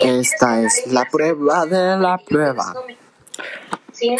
Esta es la prueba de la prueba. Sí.